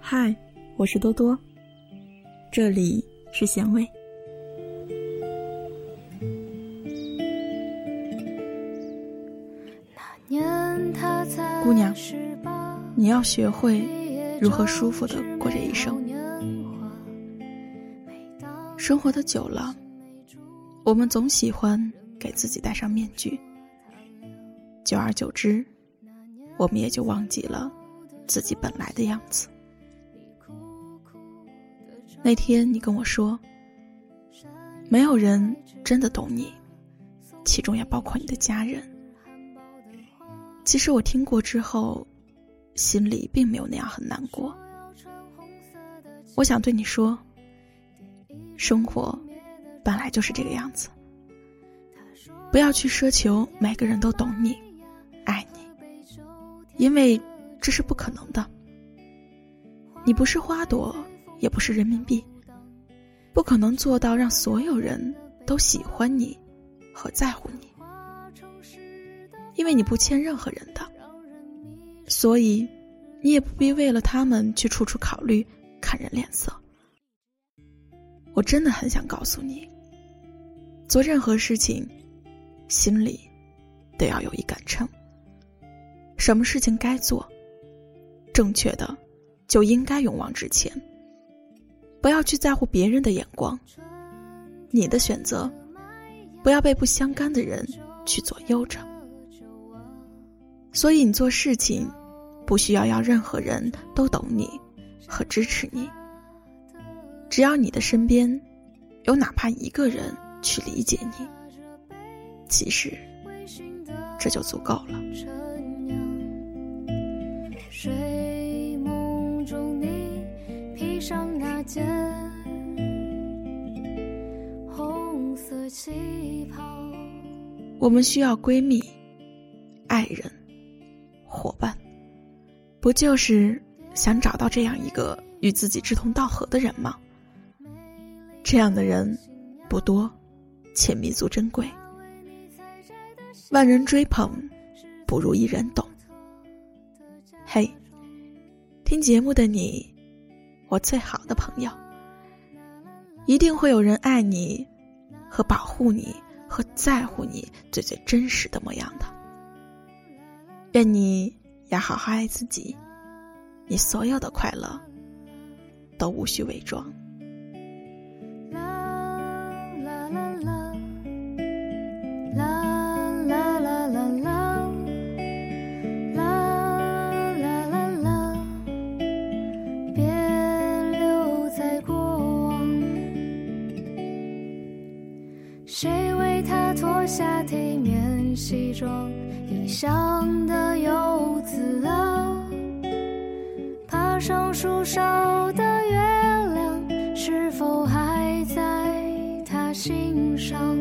嗨，我是多多，这里是咸味。姑娘，你要学会如何舒服的过这一生。生活的久了，我们总喜欢给自己戴上面具，久而久之，我们也就忘记了自己本来的样子。那天你跟我说，没有人真的懂你，其中也包括你的家人。其实我听过之后，心里并没有那样很难过。我想对你说，生活本来就是这个样子，不要去奢求每个人都懂你、爱你，因为这是不可能的。你不是花朵。也不是人民币，不可能做到让所有人都喜欢你和在乎你，因为你不欠任何人的，所以你也不必为了他们去处处考虑看人脸色。我真的很想告诉你，做任何事情，心里都要有一杆秤，什么事情该做，正确的就应该勇往直前。不要去在乎别人的眼光，你的选择，不要被不相干的人去左右着。所以你做事情，不需要要任何人都懂你和支持你，只要你的身边有哪怕一个人去理解你，其实这就足够了。睡梦中你披上那件红色旗袍。我们需要闺蜜、爱人、伙伴，不就是想找到这样一个与自己志同道合的人吗？这样的人不多，且弥足珍贵。万人追捧，不如一人懂。嘿，听节目的你。我最好的朋友，一定会有人爱你，和保护你，和在乎你最最真实的模样的。愿你要好好爱自己，你所有的快乐都无需伪装。他脱下体面西装，异乡的游子啊，爬上树梢的月亮，是否还在他心上？